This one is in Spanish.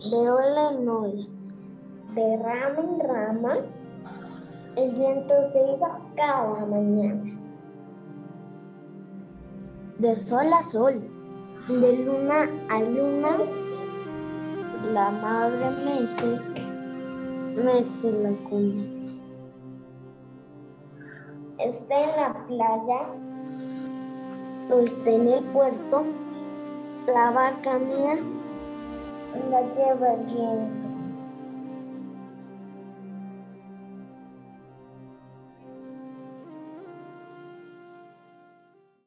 de ola en ola, de rama en rama, el viento se iba cada mañana. De sol a sol, de luna a luna, la madre mece, mece la cuna. Está en la playa, o está en el puerto, la vaca mía la lleva el viento.